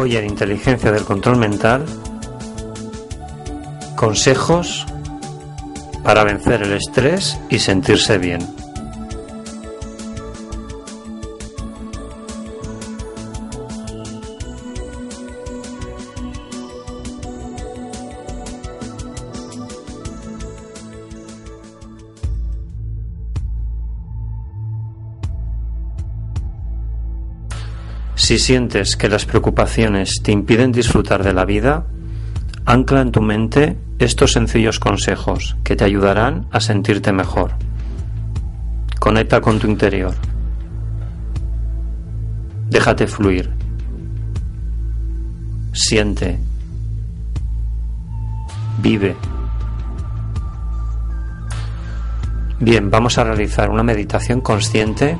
Hoy en Inteligencia del Control Mental, consejos para vencer el estrés y sentirse bien. Si sientes que las preocupaciones te impiden disfrutar de la vida, ancla en tu mente estos sencillos consejos que te ayudarán a sentirte mejor. Conecta con tu interior. Déjate fluir. Siente. Vive. Bien, vamos a realizar una meditación consciente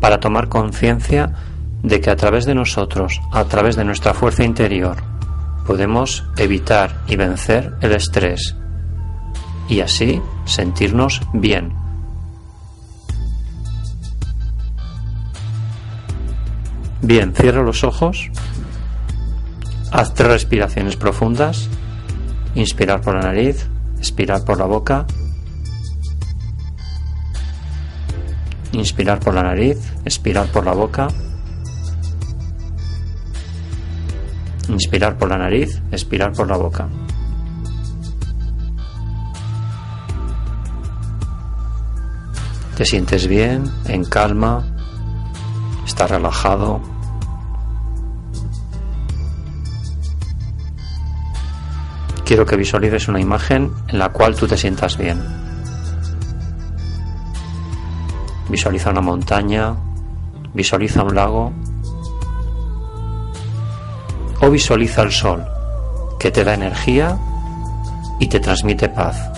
para tomar conciencia de que a través de nosotros, a través de nuestra fuerza interior, podemos evitar y vencer el estrés y así sentirnos bien. Bien, cierra los ojos, haz tres respiraciones profundas, inspirar por la nariz, expirar por la boca Inspirar por la nariz, expirar por la boca. Inspirar por la nariz, expirar por la boca. Te sientes bien, en calma, estás relajado. Quiero que visualices una imagen en la cual tú te sientas bien. Visualiza una montaña, visualiza un lago o visualiza el sol que te da energía y te transmite paz.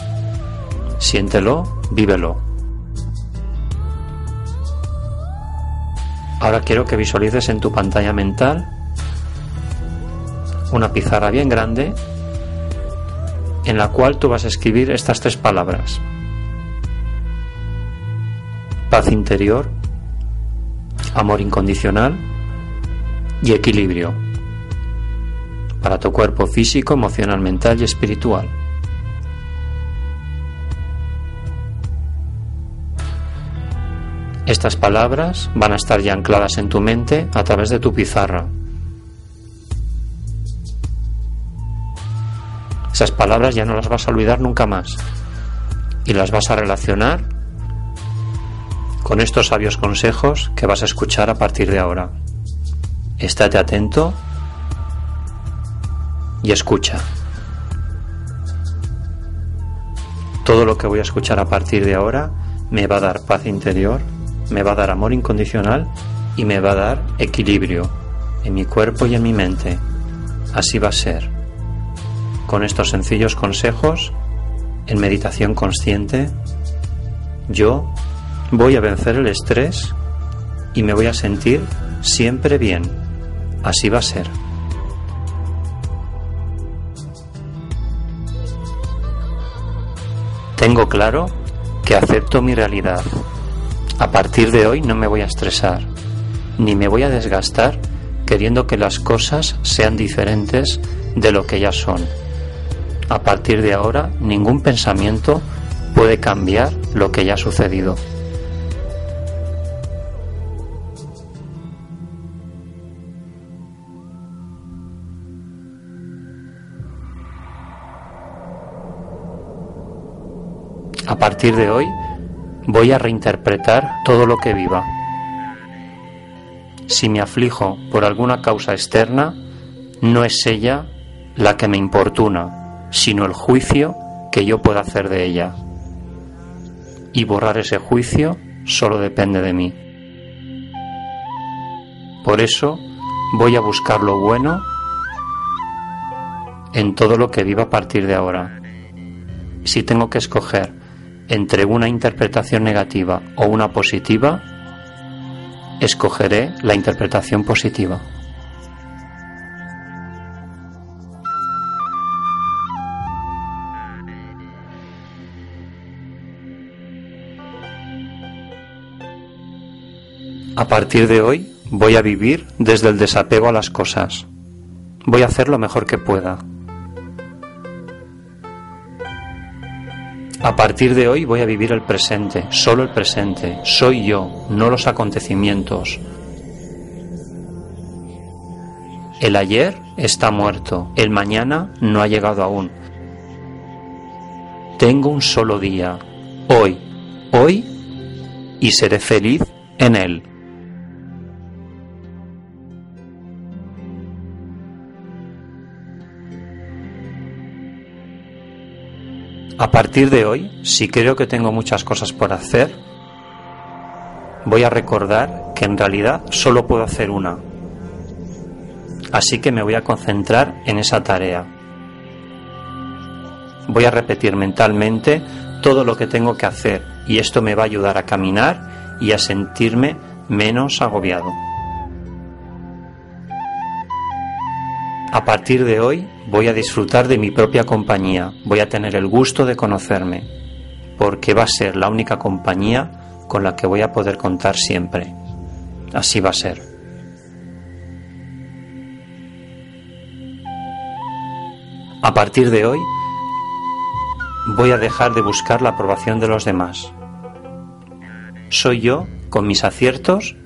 Siéntelo, vívelo. Ahora quiero que visualices en tu pantalla mental una pizarra bien grande en la cual tú vas a escribir estas tres palabras paz interior, amor incondicional y equilibrio para tu cuerpo físico, emocional, mental y espiritual. Estas palabras van a estar ya ancladas en tu mente a través de tu pizarra. Esas palabras ya no las vas a olvidar nunca más. Y las vas a relacionar con estos sabios consejos que vas a escuchar a partir de ahora. Estate atento y escucha. Todo lo que voy a escuchar a partir de ahora me va a dar paz interior, me va a dar amor incondicional y me va a dar equilibrio en mi cuerpo y en mi mente. Así va a ser. Con estos sencillos consejos, en meditación consciente, yo voy a vencer el estrés y me voy a sentir siempre bien. Así va a ser. Tengo claro que acepto mi realidad. A partir de hoy no me voy a estresar, ni me voy a desgastar queriendo que las cosas sean diferentes de lo que ya son. A partir de ahora, ningún pensamiento puede cambiar lo que ya ha sucedido. A partir de hoy voy a reinterpretar todo lo que viva. Si me aflijo por alguna causa externa, no es ella la que me importuna, sino el juicio que yo pueda hacer de ella. Y borrar ese juicio solo depende de mí. Por eso voy a buscar lo bueno en todo lo que viva a partir de ahora. Si tengo que escoger entre una interpretación negativa o una positiva, escogeré la interpretación positiva. A partir de hoy voy a vivir desde el desapego a las cosas. Voy a hacer lo mejor que pueda. A partir de hoy voy a vivir el presente, solo el presente. Soy yo, no los acontecimientos. El ayer está muerto, el mañana no ha llegado aún. Tengo un solo día, hoy, hoy, y seré feliz en él. A partir de hoy, si creo que tengo muchas cosas por hacer, voy a recordar que en realidad solo puedo hacer una. Así que me voy a concentrar en esa tarea. Voy a repetir mentalmente todo lo que tengo que hacer y esto me va a ayudar a caminar y a sentirme menos agobiado. A partir de hoy voy a disfrutar de mi propia compañía, voy a tener el gusto de conocerme, porque va a ser la única compañía con la que voy a poder contar siempre. Así va a ser. A partir de hoy voy a dejar de buscar la aprobación de los demás. Soy yo con mis aciertos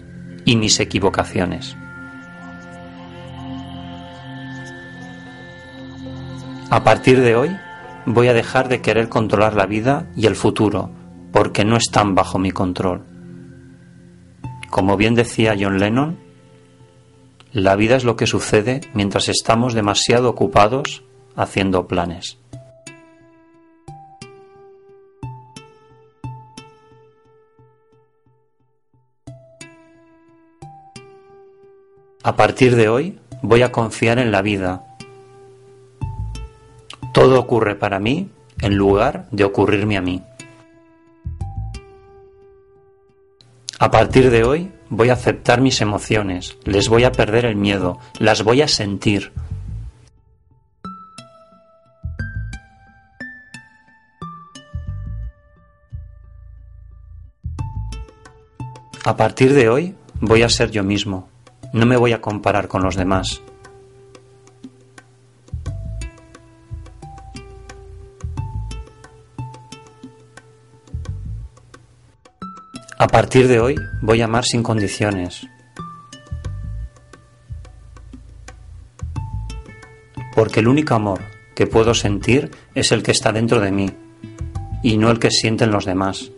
y mis equivocaciones. A partir de hoy voy a dejar de querer controlar la vida y el futuro, porque no están bajo mi control. Como bien decía John Lennon, la vida es lo que sucede mientras estamos demasiado ocupados haciendo planes. A partir de hoy voy a confiar en la vida todo ocurre para mí en lugar de ocurrirme a mí. A partir de hoy voy a aceptar mis emociones, les voy a perder el miedo, las voy a sentir. A partir de hoy voy a ser yo mismo, no me voy a comparar con los demás. A partir de hoy voy a amar sin condiciones. Porque el único amor que puedo sentir es el que está dentro de mí y no el que sienten los demás.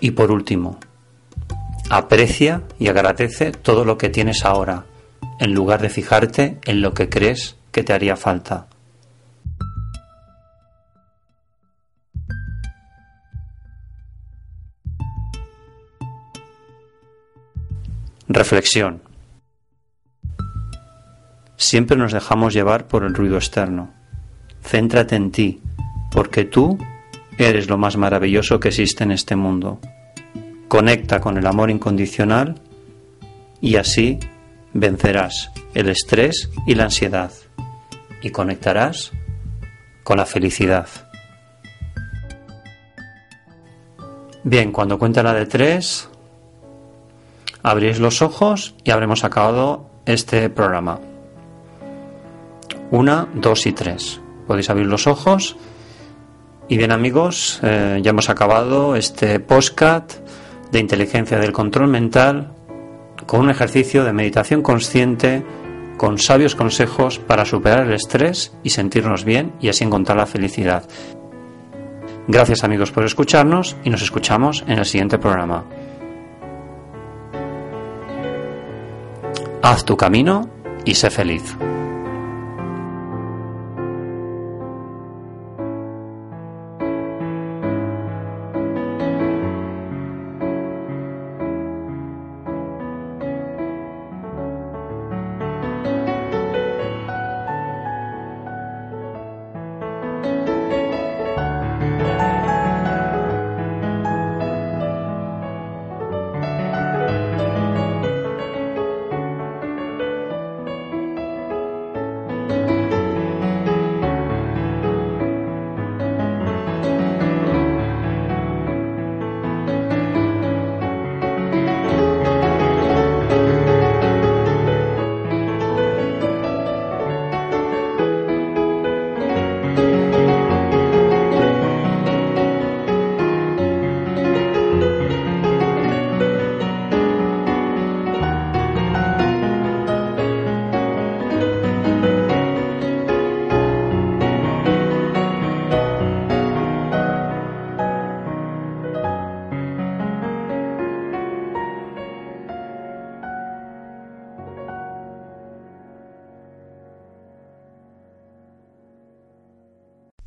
Y por último, aprecia y agradece todo lo que tienes ahora, en lugar de fijarte en lo que crees que te haría falta. Reflexión. Siempre nos dejamos llevar por el ruido externo. Céntrate en ti, porque tú eres lo más maravilloso que existe en este mundo. Conecta con el amor incondicional y así vencerás el estrés y la ansiedad y conectarás con la felicidad. Bien, cuando cuenta la de tres, abrís los ojos y habremos acabado este programa. Una, dos y tres. Podéis abrir los ojos. Y bien amigos, eh, ya hemos acabado este postcat de inteligencia del control mental con un ejercicio de meditación consciente con sabios consejos para superar el estrés y sentirnos bien y así encontrar la felicidad. Gracias amigos por escucharnos y nos escuchamos en el siguiente programa. Haz tu camino y sé feliz.